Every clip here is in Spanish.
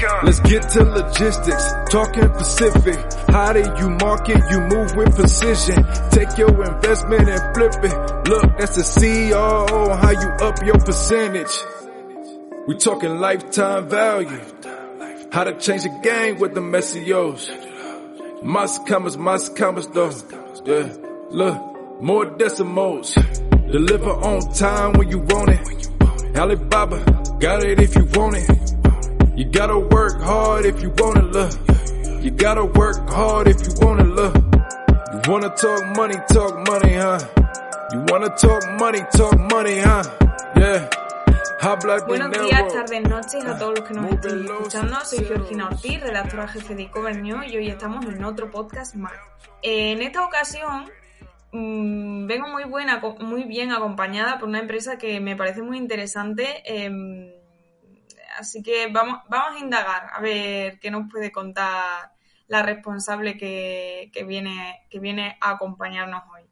Let's get to logistics, talking Pacific. How do you market? You move with precision. Take your investment and flip it. Look, that's the CEO. How you up your percentage? We talking lifetime value. How to change the game with the SEOs. Mas commas, mas commas though. Yeah, look, more decimals. Deliver on time when you want it. Alibaba, got it if you want it. You gotta work hard if you wanna look. You gotta work hard if you wanna look. You wanna talk money, talk money, huh? You wanna talk money, talk money, huh? Yeah. Buenos días, tardes, noches a todos los que nos estén escuchando. Soy Georgina Ortiz, redactora jefe de News, y hoy estamos en otro podcast más. En esta ocasión mm, vengo muy buena, muy bien acompañada por una empresa que me parece muy interesante. em, así que vamos, vamos a indagar a ver qué nos puede contar la responsable que, que viene, que viene a acompañarnos hoy.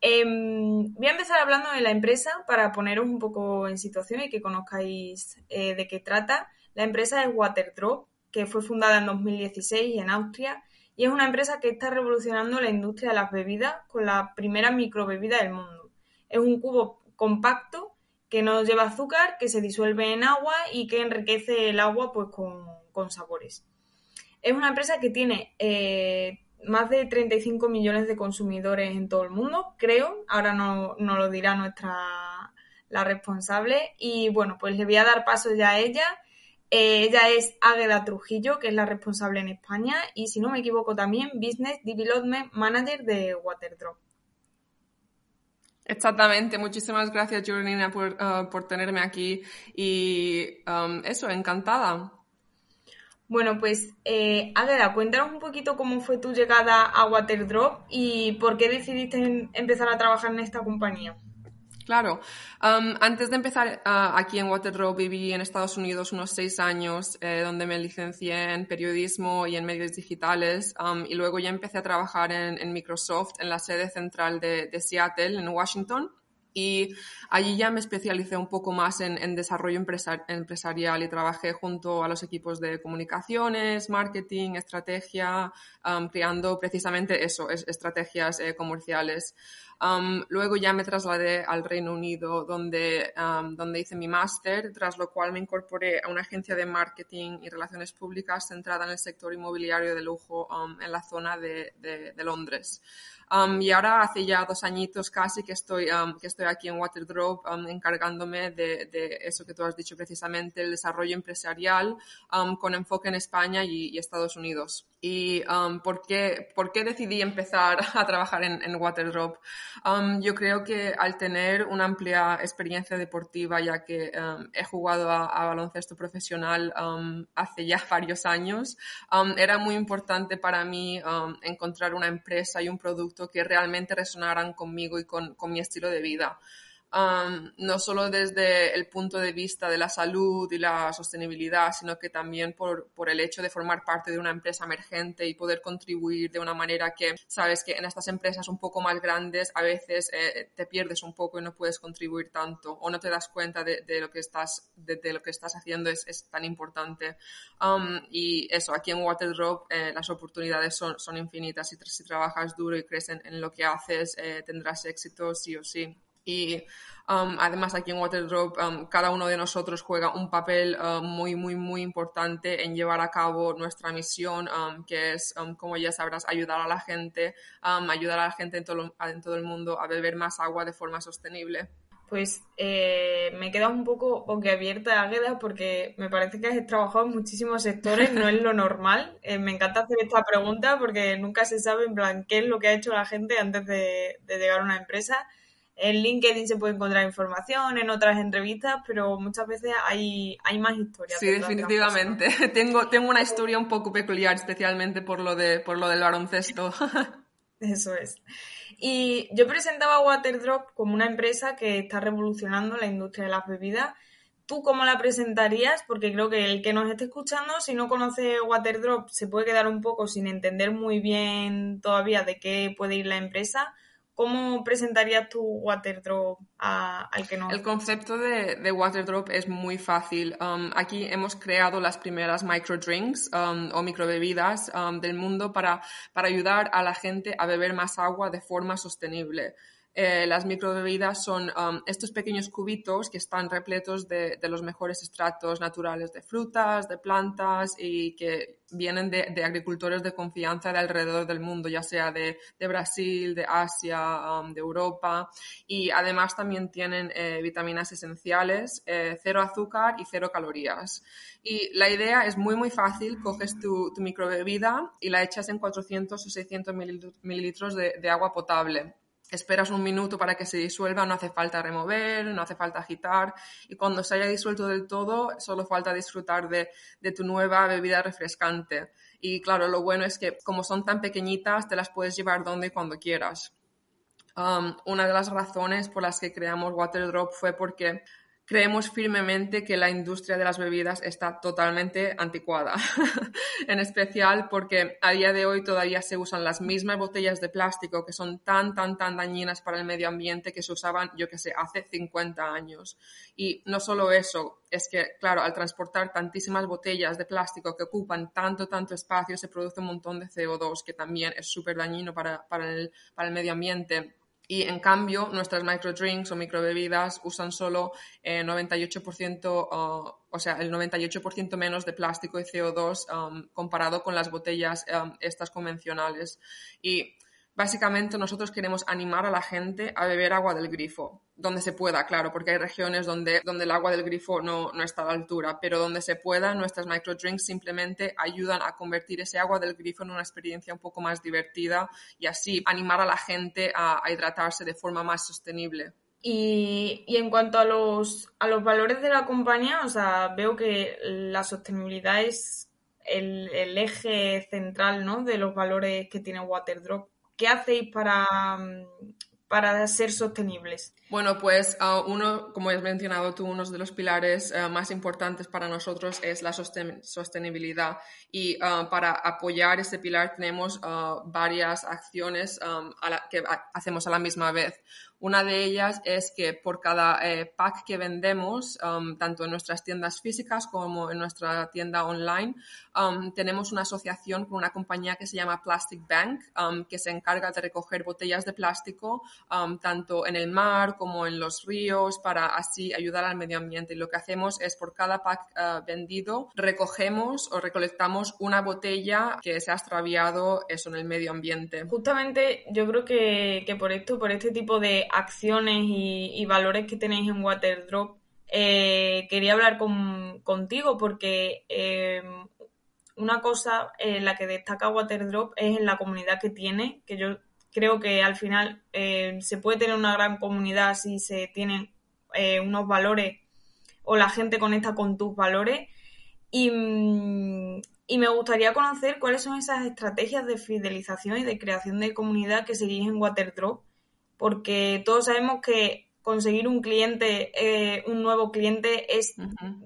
Em, voy a empezar hablando de la empresa para poneros un poco en situación y que conozcáis eh, de qué trata. La empresa es Waterdrop, que fue fundada en 2016 en Austria y es una empresa que está revolucionando la industria de las bebidas con la primera microbebida del mundo. Es un cubo compacto que no lleva azúcar, que se disuelve en agua y que enriquece el agua pues, con, con sabores. Es una empresa que tiene eh, más de 35 millones de consumidores en todo el mundo, creo. Ahora no, no lo dirá nuestra la responsable. Y bueno, pues le voy a dar paso ya a ella. Eh, ella es Águeda Trujillo, que es la responsable en España, y si no me equivoco también, Business Development Manager de Waterdrop. Exactamente, muchísimas gracias Georgina por, uh, por tenerme aquí y um, eso, encantada. Bueno, pues eh, Águeda, cuéntanos un poquito cómo fue tu llegada a Waterdrop y por qué decidiste empezar a trabajar en esta compañía. Claro, um, antes de empezar uh, aquí en Waterdrop viví en Estados Unidos unos seis años, eh, donde me licencié en periodismo y en medios digitales, um, y luego ya empecé a trabajar en, Microsoft, en la sede central de Seattle, en Washington. Y allí ya me especialicé un poco más en, en desarrollo empresar- empresarial y trabajé junto a los equipos de comunicaciones, marketing, estrategia, um, creando precisamente eso, es- estrategias eh, comerciales. Um, luego ya me trasladé al Reino Unido, donde, um, donde hice mi máster, tras lo cual me incorporé a una agencia de marketing y relaciones públicas centrada en el sector inmobiliario de lujo en la zona de, de- de Londres. Y ahora hace ya dos añitos casi que estoy, que estoy aquí en Waterdrop um, encargándome de, eso que tú has dicho precisamente, el desarrollo empresarial um, con enfoque en España y Estados Unidos. ¿Y um, ¿por, qué, por qué decidí empezar a trabajar en, en Waterdrop? Um, yo creo que al tener una amplia experiencia deportiva, ya que um, he jugado a, a baloncesto profesional um, hace ya varios años, um, era muy importante para mí um, encontrar una empresa y un producto que realmente resonaran conmigo y con, con mi estilo de vida. Um, no solo desde el punto de vista de la salud y la sostenibilidad, sino que también por, el hecho de formar parte de una empresa emergente y poder contribuir de una manera que, sabes que en estas empresas un poco más grandes a veces eh, te pierdes un poco y no puedes contribuir tanto o no te das cuenta de, lo que estás, de, lo que estás haciendo es, tan importante. Um, y eso, aquí en Waterdrop eh, las oportunidades son, son infinitas. Si, si, trabajas duro y crees en, en lo que haces, eh, tendrás éxito sí o sí. Y um, además aquí en Waterdrop um, cada uno de nosotros juega un papel uh, muy, muy, muy importante en llevar a cabo nuestra misión, um, que es, como ya sabrás, ayudar a la gente, ayudar a la gente en todo, en todo el mundo a beber más agua de forma sostenible pues eh, me queda un poco boquiabierta, Águeda, porque me parece que has trabajado en muchísimos sectores, no es lo normal. Eh, me encanta hacer esta pregunta porque nunca se sabe en plan qué es lo que ha hecho la gente antes de, llegar a una empresa. En LinkedIn se puede encontrar información, en otras entrevistas, pero muchas veces hay, hay más historias. Sí, definitivamente. tengo, tengo una historia un poco peculiar, especialmente por lo, de, por lo del baloncesto. Eso es. Y yo presentaba a Waterdrop como una empresa que está revolucionando la industria de las bebidas. ¿Tú cómo la presentarías? Porque creo que el que nos esté escuchando, si no conoce Waterdrop, se puede quedar un poco sin entender muy bien todavía de qué puede ir la empresa. ¿Cómo presentarías tu Waterdrop al que no? El concepto de, de Waterdrop es muy fácil. Um, aquí hemos creado las primeras microdrinks um, o microbebidas um, del mundo para ayudar a la gente a beber más agua de forma sostenible. Eh, las microbebidas son um, estos pequeños cubitos que están repletos de, los mejores extractos naturales de frutas, de plantas y que vienen de, agricultores de confianza de alrededor del mundo, ya sea de, Brasil, de Asia, um, de Europa. Y además también tienen eh, vitaminas esenciales, eh, cero azúcar y cero calorías. Y la idea es muy, muy fácil. Coges tu, tu microbebida y la echas en 400 o 600 mililitros de agua potable esperas un minuto para que se disuelva, no hace falta remover, no hace falta agitar y cuando se haya disuelto del todo solo falta disfrutar de, tu nueva bebida refrescante. Y claro, lo bueno es que como son tan pequeñitas te las puedes llevar donde y cuando quieras. Um, una de las razones por las que creamos Waterdrop fue porque creemos firmemente que la industria de las bebidas está totalmente anticuada, en especial porque a día de hoy todavía se usan las mismas botellas de plástico que son tan, tan, tan dañinas para el medio ambiente que se usaban, yo que sé, hace 50 años. Y no solo eso, es que, claro, al transportar tantísimas botellas de plástico que ocupan tanto, tanto espacio, se produce un montón de CO2 que también es súper dañino para, para, el, para el medio ambiente. Y en cambio, nuestras microdrinks o microbebidas usan solo 98%, eh, o sea, el 98% menos de plástico y CO2 um, comparado con las botellas um, estas convencionales. Y Básicamente nosotros queremos animar a la gente a beber agua del grifo, donde se pueda, claro, porque hay regiones donde, donde el agua del grifo no, no está a la altura, pero donde se pueda, nuestras microdrinks simplemente ayudan a convertir ese agua del grifo en una experiencia un poco más divertida y así animar a la gente a, hidratarse de forma más sostenible. Y, y, en cuanto a los, a los valores de la compañía, o sea, veo que la sostenibilidad es el, el eje central ¿no? de los valores que tiene Waterdrop. ¿Qué hacéis para, mm, para ser sostenibles? Bueno, pues ah, uno, como has mencionado tú, uno de los pilares ah, más importantes para nosotros es la sostenibilidad y ah, para apoyar ese pilar tenemos varias acciones que hacemos a la misma vez. Una de ellas es que por cada eh, pack que vendemos, um, tanto en nuestras tiendas físicas como en nuestra tienda online, um, tenemos una asociación con una compañía que se llama Plastic Bank, um, que se encarga de recoger botellas de plástico tanto en el mar como en los ríos para así ayudar al medio ambiente. Y lo que hacemos es por cada pack uh, vendido recogemos o recolectamos una botella que se ha extraviado eso en el medio ambiente. Justamente yo creo que, que por esto, por este tipo de acciones y, valores que tenéis en Waterdrop, eh, quería hablar contigo porque eh, una cosa en la que destaca Waterdrop es en la comunidad que tiene, que yo creo que al final eh, se puede tener una gran comunidad si se tienen unos valores o la gente conecta con tus valores. Y, y me gustaría conocer cuáles son esas estrategias de fidelización y de creación de comunidad que seguís en Waterdrop porque todos sabemos que conseguir un cliente, eh, un nuevo cliente es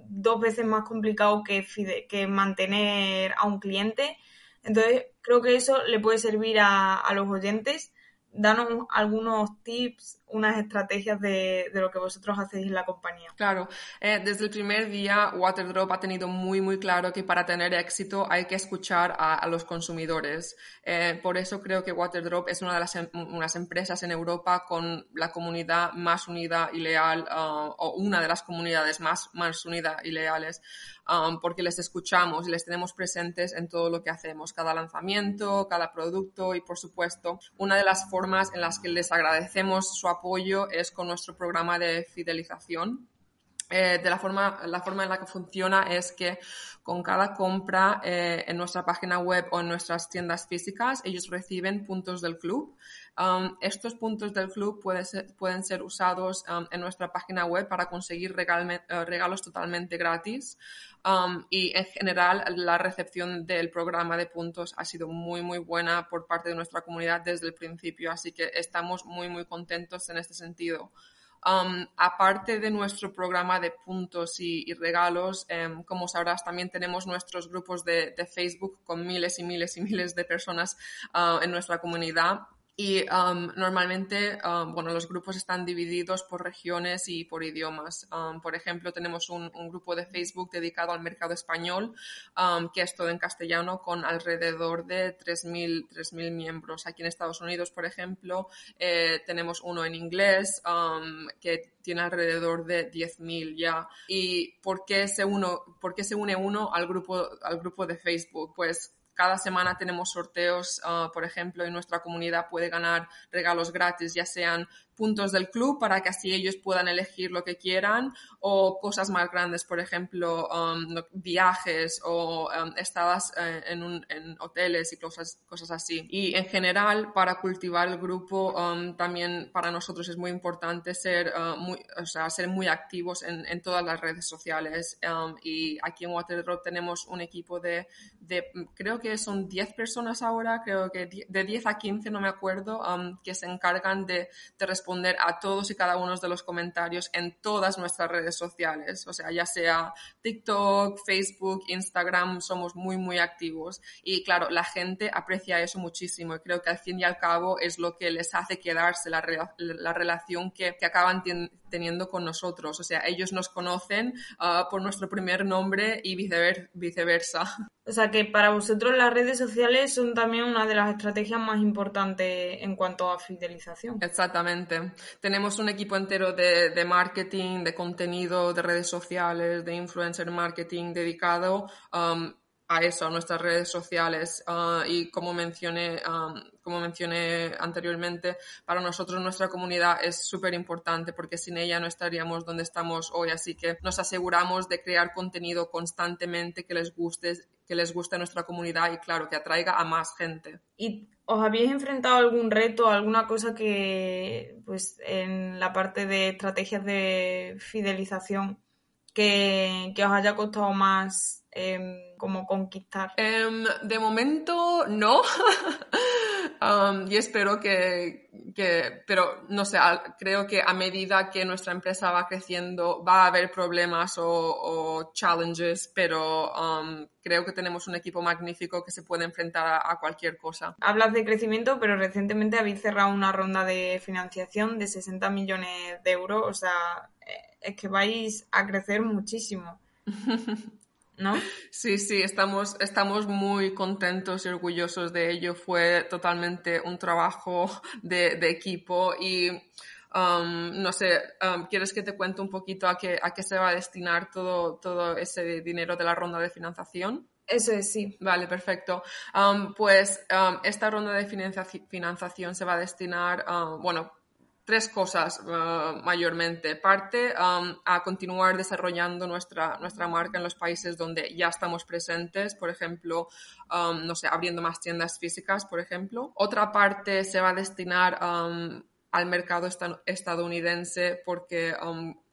dos veces más complicado que, que mantener a un cliente. Entonces, creo que eso le puede servir a, los oyentes. Danos algunos tips unas estrategias de, lo que vosotros hacéis en la compañía. Claro, eh, desde el primer día Waterdrop ha tenido muy, muy claro que para tener éxito hay que escuchar a, los consumidores. Eh, por eso creo que Waterdrop es una de las em, unas empresas en Europa con la comunidad más unida y leal, uh, o una de las comunidades más, más unidas y leales. Um, porque les escuchamos y les tenemos presentes en todo lo que hacemos, cada lanzamiento, cada producto y, por supuesto, una de las formas en las que les agradecemos su apoyo es con nuestro programa de fidelización. Eh, de la forma, la forma en la que funciona es que con cada compra eh, en nuestra página web o en nuestras tiendas físicas, ellos reciben puntos del club. Um, estos puntos del club pueden ser usados um, en nuestra página web para conseguir eh, regalos totalmente gratis. Um, y en general la recepción del programa de puntos ha sido muy, muy buena por parte de nuestra comunidad desde el principio. Así que estamos muy, muy contentos en este sentido. aparte de nuestro programa de puntos y, regalos, em, como sabrás, también tenemos nuestros grupos de, Facebook con miles y miles y miles de personas uh, en nuestra comunidad y um, normalmente, um, bueno, los grupos están divididos por regiones y por idiomas. Um, por ejemplo, tenemos un, grupo de Facebook dedicado al mercado español, que es todo en castellano, con alrededor de 3.000 miembros. Aquí en Estados Unidos, por ejemplo, eh, tenemos uno en inglés, que tiene alrededor de 10.000 ya. ¿Y por qué, se por qué se une uno al grupo, al grupo de Facebook? Pues cada semana tenemos sorteos, ah, por ejemplo, y nuestra comunidad puede ganar regalos gratis, ya sean puntos del club para que así ellos puedan elegir lo que quieran o cosas más grandes, por ejemplo, um, viajes o um, estadas eh, en, en, hoteles y cosas, cosas así. Y en general, para cultivar el grupo, um, también para nosotros es muy importante ser, uh, muy, o sea, ser muy activos en, en, todas las redes sociales. y aquí en Waterdrop tenemos un equipo de, de, creo que son 10 personas ahora, creo que de 10 a 15, no me acuerdo, que se encargan de, de responder responder a todos y cada uno de los comentarios en todas nuestras redes sociales, o sea, ya sea TikTok, Facebook, Instagram, somos muy, muy activos. Y claro, la gente aprecia eso muchísimo y creo que al fin y al cabo es lo que les hace quedarse la, la relación que, que acaban teniendo con nosotros. O sea, ellos nos conocen ah, por nuestro primer nombre y viceversa. O sea que para vosotros las redes sociales son también una de las estrategias más importantes en cuanto a fidelización. Exactamente. Tenemos un equipo entero de, marketing, de contenido, de redes sociales, de influencer marketing dedicado um, a eso, a nuestras redes sociales. Uh, y como mencioné, um, como mencioné anteriormente, para nosotros nuestra comunidad es súper importante porque sin ella no estaríamos donde estamos hoy. Así que nos aseguramos de crear contenido constantemente que les guste, que les guste a nuestra comunidad y claro, que atraiga a más gente. ¿Y os habéis enfrentado algún reto, alguna cosa que, pues, en la parte de estrategias de fidelización que, que os haya costado más eh, como conquistar? Em, de momento no. Um, y espero que, que, pero no sé, creo que a medida que nuestra empresa va creciendo va a haber problemas o, o challenges, pero um, creo que tenemos un equipo magnífico que se puede enfrentar a, cualquier cosa. Hablas de crecimiento, pero recientemente habéis cerrado una ronda de financiación de 60 millones de euros, o sea, eh, es que vais a crecer muchísimo. ¿no? Sí, sí, estamos, estamos muy contentos y orgullosos de ello. Fue totalmente un trabajo de, equipo y um, no sé, um, ¿quieres que te cuente un poquito a qué, a qué se va a destinar todo, todo ese dinero de la ronda de financiación? Eso es, sí. Vale, perfecto. Um, pues esta ronda de financiación se va a destinar, bueno, tres cosas uh, mayormente. Parte um, a continuar desarrollando nuestra, nuestra marca en los países donde ya estamos presentes, por ejemplo, um, no sé, abriendo más tiendas físicas, por ejemplo. Otra parte se va a destinar um, al mercado estadounidense porque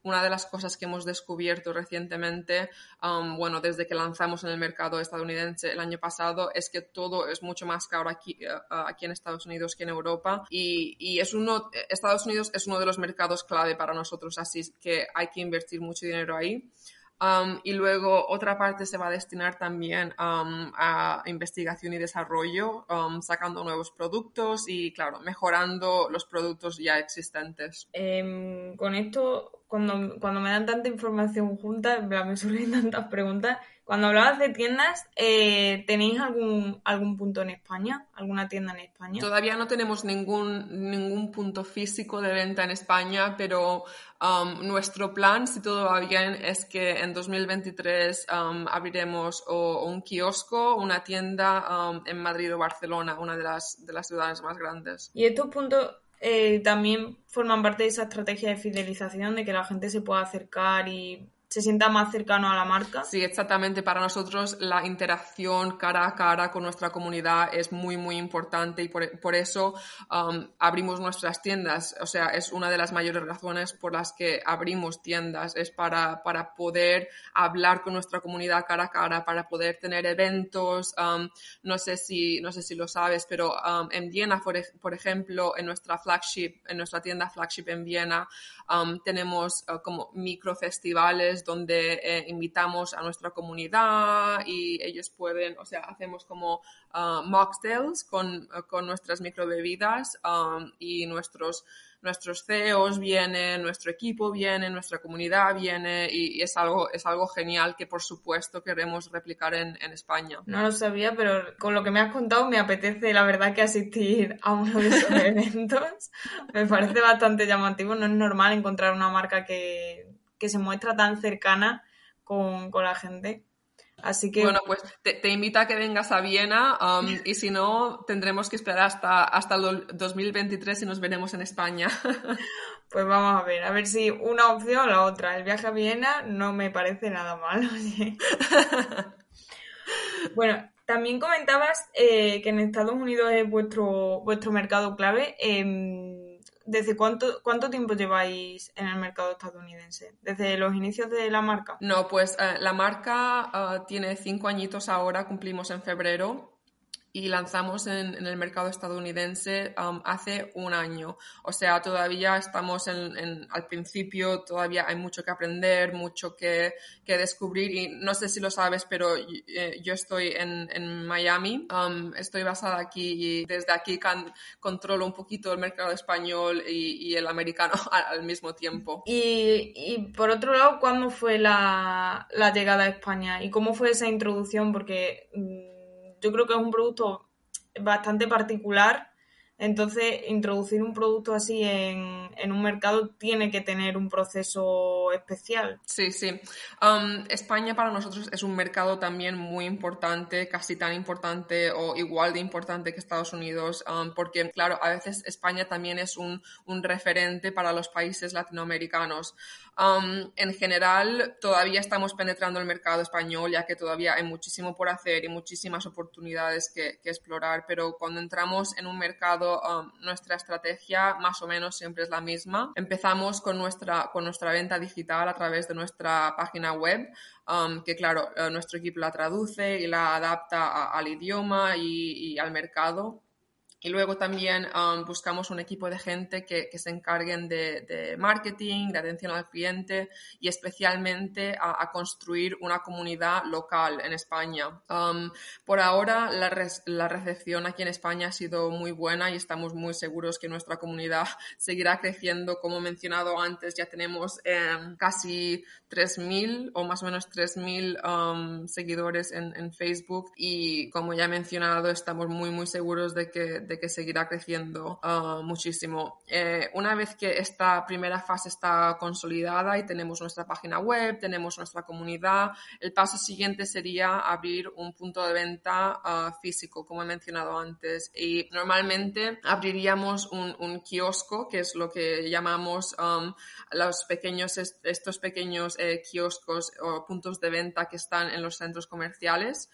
una de las cosas que hemos descubierto recientemente, um, bueno, desde que lanzamos en el mercado estadounidense el año pasado, es que todo es mucho más caro aquí, uh, aquí en Estados Unidos que en Europa y, y, es uno, Estados Unidos es uno de los mercados clave para nosotros, así que hay que invertir mucho dinero ahí. Um, y luego otra parte se va a destinar también um, a investigación y desarrollo, um, sacando nuevos productos y, claro, mejorando los productos ya existentes. Em, con esto, cuando, cuando me dan tanta información junta, me surgen tantas preguntas. Cuando hablabas de tiendas, eh, ¿tenéis algún, algún punto en España? ¿Alguna tienda en España? Todavía no tenemos ningún, ningún punto físico de venta en España, pero um, nuestro plan, si todo va bien, es que en 2023 um, abriremos o, un kiosco, una tienda um, en Madrid o Barcelona, una de las, de las ciudades más grandes. ¿Y estos puntos eh, también forman parte de esa estrategia de fidelización, de que la gente se pueda acercar y se sienta más cercano a la marca. Sí, exactamente. Para nosotros la interacción cara a cara con nuestra comunidad es muy, muy importante y por, eso um, abrimos nuestras tiendas. O sea, es una de las mayores razones por las que abrimos tiendas. Es para, para poder hablar con nuestra comunidad cara a cara, para poder tener eventos. Um, no, sé si, no sé si lo sabes, pero um, en Viena, por, por, ejemplo, en nuestra flagship, en nuestra tienda flagship en Viena, tenemos uh, como microfestivales donde eh, invitamos a nuestra comunidad y ellos pueden, o sea, hacemos como uh, mocktails con, con nuestras microbebidas um, y nuestros nuestros CEOs vienen, nuestro equipo viene, nuestra comunidad viene y, es, algo, es algo genial que por supuesto queremos replicar en, en, España. No lo sabía, pero con lo que me has contado me apetece la verdad que asistir a uno de esos eventos. me parece bastante llamativo, no es normal encontrar una marca que que se muestra tan cercana con, la gente. Así que... Bueno, pues te, invito a que vengas a Viena um, y si no, tendremos que esperar hasta, hasta el 2023 y nos veremos en España. Pues vamos a ver, a ver si una opción o la otra. El viaje a Viena no me parece nada mal. bueno, también comentabas eh, que en Estados Unidos es vuestro, vuestro mercado clave. Em, ¿Desde cuánto, cuánto tiempo lleváis en el mercado estadounidense? ¿Desde los inicios de la marca? No, pues eh, la marca eh, tiene cinco añitos ahora, cumplimos en febrero y lanzamos en, el mercado estadounidense um, hace un año. O sea, todavía estamos en, al principio, todavía hay mucho que aprender, mucho que, que descubrir y no sé si lo sabes, pero eh, yo estoy en, en Miami, um, estoy basada aquí y desde aquí controlo un poquito el mercado español y, y el americano al, mismo tiempo. Y, y, por otro lado, ¿cuándo fue la, la llegada a España y cómo fue esa introducción? Porque mm, yo creo que es un producto bastante particular entonces, introducir un producto así en, un mercado tiene que tener un proceso especial. Sí, sí. Um, España para nosotros es un mercado también muy importante, casi tan importante o igual de importante que Estados Unidos, um, porque, claro, a veces España también es un, referente para los países latinoamericanos. Um, en general, todavía estamos penetrando el mercado español, ya que todavía hay muchísimo por hacer y muchísimas oportunidades que explorar, pero cuando entramos en un mercado nuestra estrategia más o menos siempre es la misma. Empezamos con nuestra, con nuestra venta digital a través de nuestra página web, um, que claro, eh, nuestro equipo la traduce y la adapta al idioma y al mercado. Y luego también um, buscamos un equipo de gente que, que se encarguen de, marketing, de atención al cliente y especialmente a, construir una comunidad local en España. Um, por ahora la, la, recepción aquí en España ha sido muy buena y estamos muy seguros que nuestra comunidad seguirá creciendo. Como mencionado antes, ya tenemos em, casi 3.000 o más o menos 3.000 um, seguidores en, en, Facebook y como ya he mencionado, estamos muy, muy seguros de que, de que seguirá creciendo uh, muchísimo. Eh, una vez que esta primera fase está consolidada y tenemos nuestra página web, tenemos nuestra comunidad, el paso siguiente sería abrir un punto de venta uh, físico, como he mencionado antes. Y normalmente abriríamos un, un kiosco, que es lo que llamamos um, los pequeños, estos pequeños eh, kioscos o puntos de venta que están en los centros comerciales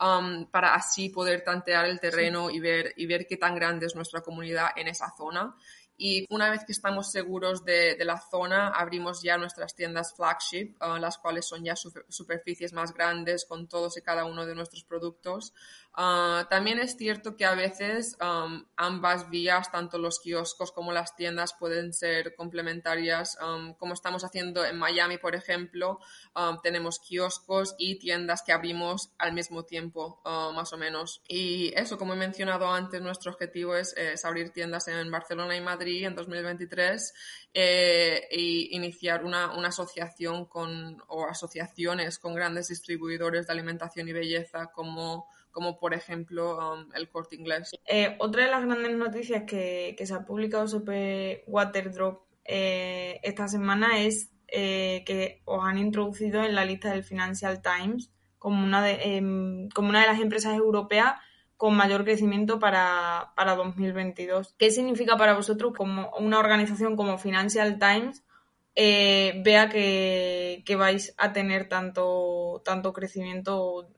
um, para así poder tantear el terreno y, ver, y ver qué tan grande es nuestra comunidad en esa zona. y una vez que estamos seguros de, la zona, abrimos ya nuestras tiendas flagship, uh, las cuales son ya superficies más grandes con todos y cada uno de nuestros productos. Uh, también es cierto que a veces ambas vías, tanto los kioscos como las tiendas, pueden ser complementarias, como estamos haciendo en Miami, por ejemplo. Tenemos kioscos y tiendas que abrimos al mismo tiempo, uh, más o menos. Y eso, como he mencionado antes, nuestro objetivo es, abrir tiendas en Barcelona y Madrid en 2023 e iniciar una, una, asociación con, o asociaciones con grandes distribuidores de alimentación y belleza como como por ejemplo um, el corte inglés. Eh, otra de las grandes noticias que, se ha publicado sobre Waterdrop eh, esta semana es eh, que os han introducido en la lista del Financial Times como una de, em, como una de las empresas europeas con mayor crecimiento para, para 2022. ¿Qué significa para vosotros como una organización como Financial Times vea que, que, vais a tener tanto, tanto crecimiento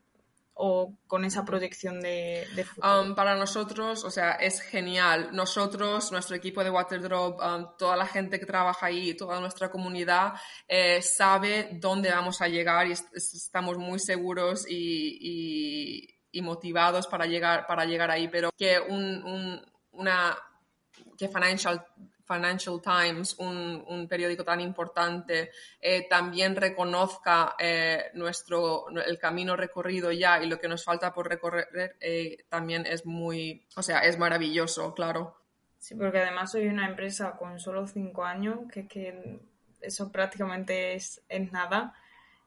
o con esa proyección de, futuro? Um, para nosotros, o sea, es genial. Nosotros, nuestro equipo de Waterdrop, um, toda la gente que trabaja ahí, toda nuestra comunidad, eh, sabe dónde vamos a llegar y estamos muy seguros y, motivados para llegar, para llegar ahí. Pero que un, una que Financial Financial Times, un, periódico tan importante, eh, también reconozca eh, nuestro, el camino recorrido ya y lo que nos falta por recorrer, eh, también es muy, o sea, es maravilloso, claro. Sí, porque además soy una empresa con solo cinco años, que, que eso prácticamente es, es nada.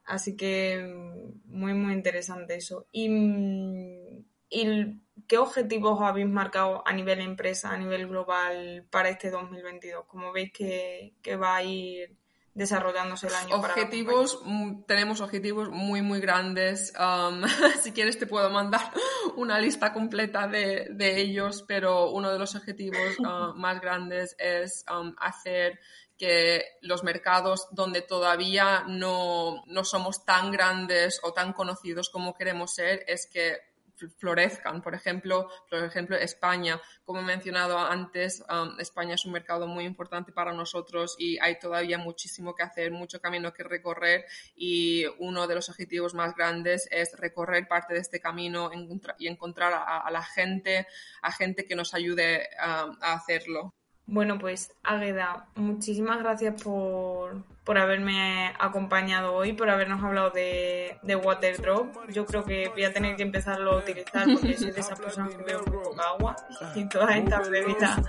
Así que mm, muy, muy interesante eso. Y, mm, y ¿qué objetivos habéis marcado a nivel empresa, a nivel global para este 2022? ¿Cómo veis que, va a ir desarrollándose el año? Objetivos, mm, tenemos objetivos muy, muy grandes. Um, si quieres te puedo mandar una lista completa de, ellos, pero uno de los objetivos uh, más grandes es um, hacer que los mercados donde todavía no, no somos tan grandes o tan conocidos como queremos ser, es que florezcan. Por ejemplo, por ejemplo, España, como he mencionado antes, um, España es un mercado muy importante para nosotros y hay todavía muchísimo que hacer, mucho camino que recorrer y uno de los objetivos más grandes es recorrer parte de este camino y encontrar a, la gente, a gente que nos ayude um, a hacerlo. Bueno, pues Águeda, muchísimas gracias por, por, haberme acompañado hoy, por habernos hablado de, de Waterdrop. Yo creo que voy a tener que empezarlo a utilizar porque soy de esas personas que veo muy poca agua y todas estas bebidas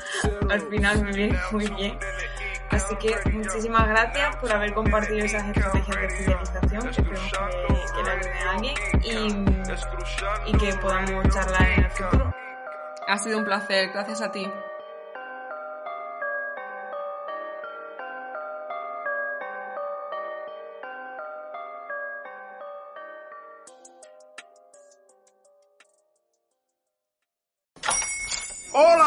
al final me vienen muy bien. Así que muchísimas gracias por haber compartido esas estrategias de fidelización. Esperemos que, que le ayude a alguien y, y que podamos charlar en el futuro. Ha sido un placer, gracias a ti.